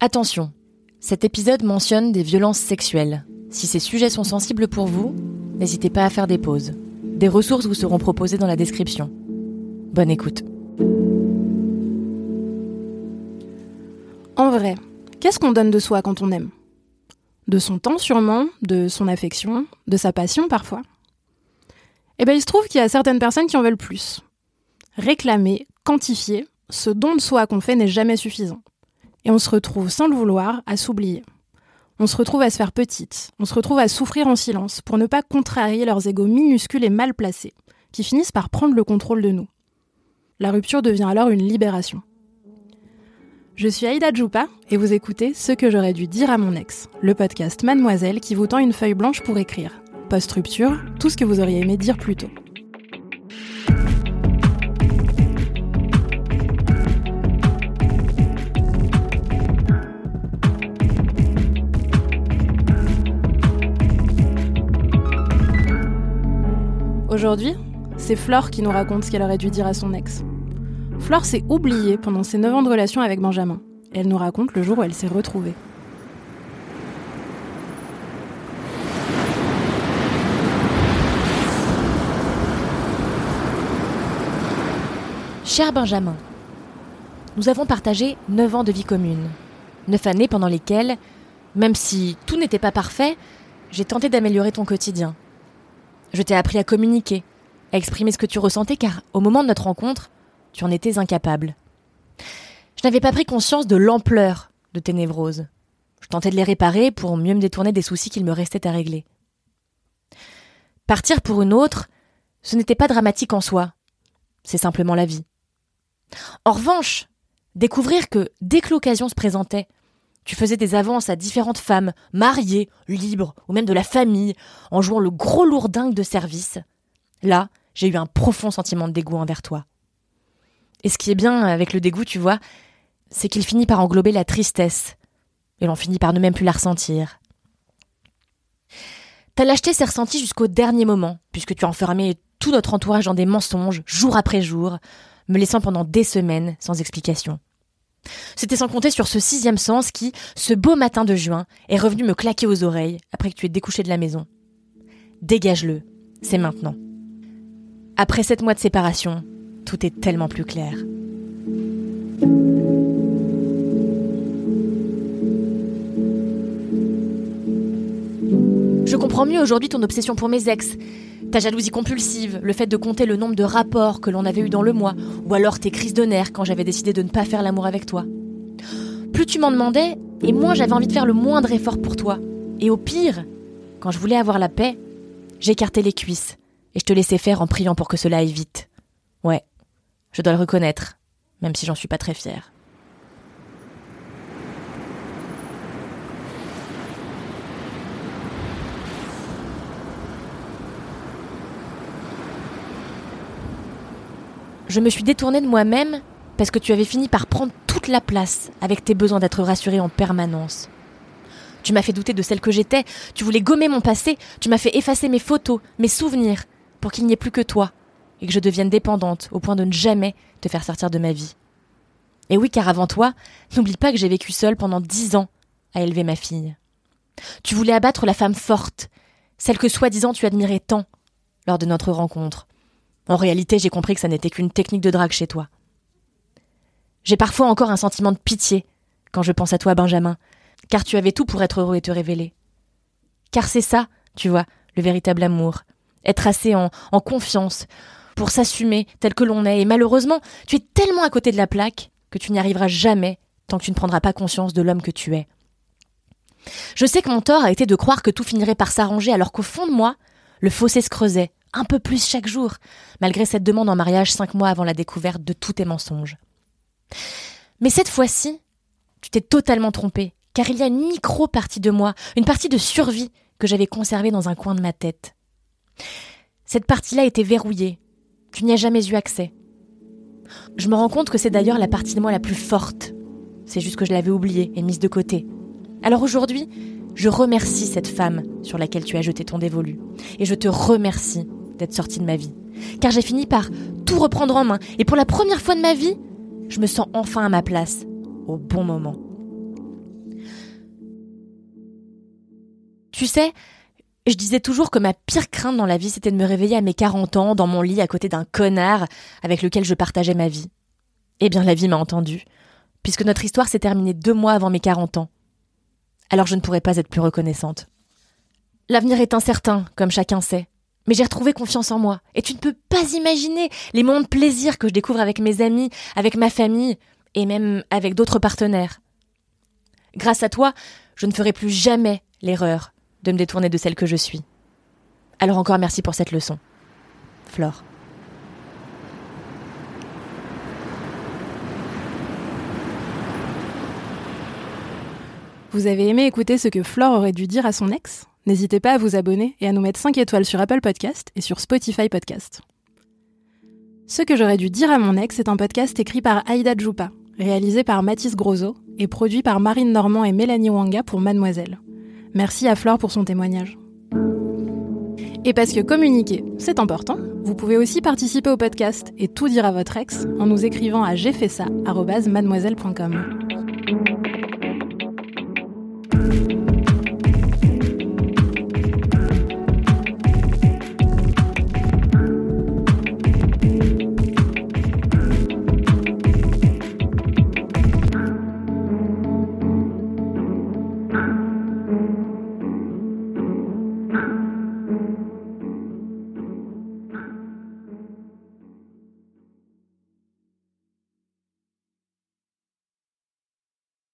Attention, cet épisode mentionne des violences sexuelles. Si ces sujets sont sensibles pour vous, n'hésitez pas à faire des pauses. Des ressources vous seront proposées dans la description. Bonne écoute. En vrai, qu'est-ce qu'on donne de soi quand on aime? De son temps sûrement, de son affection, de sa passion parfois? Eh bien il se trouve qu'il y a certaines personnes qui en veulent plus. Réclamer, quantifier, ce don de soi qu'on fait n'est jamais suffisant. Et on se retrouve, sans le vouloir, à s'oublier. On se retrouve à se faire petite, on se retrouve à souffrir en silence pour ne pas contrarier leurs égaux minuscules et mal placés, qui finissent par prendre le contrôle de nous. La rupture devient alors une libération. Je suis Aïda Djoupa et vous écoutez Ce que j'aurais dû dire à mon ex, le podcast Mademoiselle qui vous tend une feuille blanche pour écrire. Post-rupture, tout ce que vous auriez aimé dire plus tôt. Aujourd'hui, c'est Flore qui nous raconte ce qu'elle aurait dû dire à son ex. Flore s'est oubliée pendant ses 9 ans de relation avec Benjamin. Elle nous raconte le jour où elle s'est retrouvée. Cher Benjamin, nous avons partagé 9 ans de vie commune. 9 années pendant lesquelles, même si tout n'était pas parfait, j'ai tenté d'améliorer ton quotidien. Je t'ai appris à communiquer, à exprimer ce que tu ressentais, car au moment de notre rencontre, tu en étais incapable. Je n'avais pas pris conscience de l'ampleur de tes névroses. Je tentais de les réparer pour mieux me détourner des soucis qu'il me restait à régler. Partir pour une autre, ce n'était pas dramatique en soi. C'est simplement la vie. En revanche, découvrir que dès que l'occasion se présentait, tu faisais des avances à différentes femmes, mariées, libres, ou même de la famille, en jouant le gros lourdingue de service, là, j'ai eu un profond sentiment de dégoût envers toi. Et ce qui est bien avec le dégoût, tu vois, c'est qu'il finit par englober la tristesse, et l'on finit par ne même plus la ressentir. Ta lâcheté s'est ressentie jusqu'au dernier moment, puisque tu as enfermé tout notre entourage dans des mensonges, jour après jour, me laissant pendant des semaines sans explication. C'était sans compter sur ce sixième sens qui, ce beau matin de juin, est revenu me claquer aux oreilles après que tu aies découché de la maison. Dégage-le, c'est maintenant. Après sept mois de séparation, tout est tellement plus clair. Je comprends mieux aujourd'hui ton obsession pour mes ex, ta jalousie compulsive, le fait de compter le nombre de rapports que l'on avait eu dans le mois, ou alors tes crises de nerfs quand j'avais décidé de ne pas faire l'amour avec toi. Plus tu m'en demandais, et moins j'avais envie de faire le moindre effort pour toi. Et au pire, quand je voulais avoir la paix, j'écartais les cuisses, et je te laissais faire en priant pour que cela aille vite. Ouais, je dois le reconnaître, même si j'en suis pas très fière. Je me suis détournée de moi-même parce que tu avais fini par prendre toute la place avec tes besoins d'être rassurée en permanence. Tu m'as fait douter de celle que j'étais, tu voulais gommer mon passé, tu m'as fait effacer mes photos, mes souvenirs, pour qu'il n'y ait plus que toi, et que je devienne dépendante au point de ne jamais te faire sortir de ma vie. Et oui, car avant toi, n'oublie pas que j'ai vécu seule pendant dix ans à élever ma fille. Tu voulais abattre la femme forte, celle que soi-disant tu admirais tant lors de notre rencontre. En réalité, j'ai compris que ça n'était qu'une technique de drague chez toi. J'ai parfois encore un sentiment de pitié quand je pense à toi, Benjamin, car tu avais tout pour être heureux et te révéler. Car c'est ça, tu vois, le véritable amour. Être assez en, confiance, pour s'assumer tel que l'on est, et malheureusement, tu es tellement à côté de la plaque que tu n'y arriveras jamais tant que tu ne prendras pas conscience de l'homme que tu es. Je sais que mon tort a été de croire que tout finirait par s'arranger alors qu'au fond de moi, le fossé se creusait, un peu plus chaque jour, malgré cette demande en mariage cinq mois avant la découverte de tous tes mensonges. Mais cette fois-ci, tu t'es totalement trompé, car il y a une micro-partie de moi, une partie de survie que j'avais conservée dans un coin de ma tête. Cette partie-là était verrouillée. Tu n'y as jamais eu accès. Je me rends compte que c'est d'ailleurs la partie de moi la plus forte. C'est juste que je l'avais oubliée et mise de côté. Alors aujourd'hui, je remercie cette femme sur laquelle tu as jeté ton dévolu. Et je te remercie d'être sortie de ma vie. Car j'ai fini par tout reprendre en main. Et pour la première fois de ma vie, je me sens enfin à ma place, au bon moment. Tu sais, je disais toujours que ma pire crainte dans la vie, c'était de me réveiller à mes 40 ans, dans mon lit, à côté d'un connard avec lequel je partageais ma vie. Eh bien, la vie m'a entendu, puisque notre histoire s'est terminée deux mois avant mes 40 ans. Alors je ne pourrais pas être plus reconnaissante. L'avenir est incertain, comme chacun sait. Mais j'ai retrouvé confiance en moi. Et tu ne peux pas imaginer les moments de plaisir que je découvre avec mes amis, avec ma famille, et même avec d'autres partenaires. Grâce à toi, je ne ferai plus jamais l'erreur de me détourner de celle que je suis. Alors encore merci pour cette leçon. Flore. Vous avez aimé écouter ce que Flore aurait dû dire à son ex? N'hésitez pas à vous abonner et à nous mettre 5 étoiles sur Apple Podcast et sur Spotify Podcast. Ce que j'aurais dû dire à mon ex est un podcast écrit par Aïda Djoupa, réalisé par Mathis Grosso et produit par Marine Normand et Mélanie Wanga pour Mademoiselle. Merci à Flore pour son témoignage. Et parce que communiquer, c'est important, vous pouvez aussi participer au podcast et tout dire à votre ex en nous écrivant à mademoiselle.com.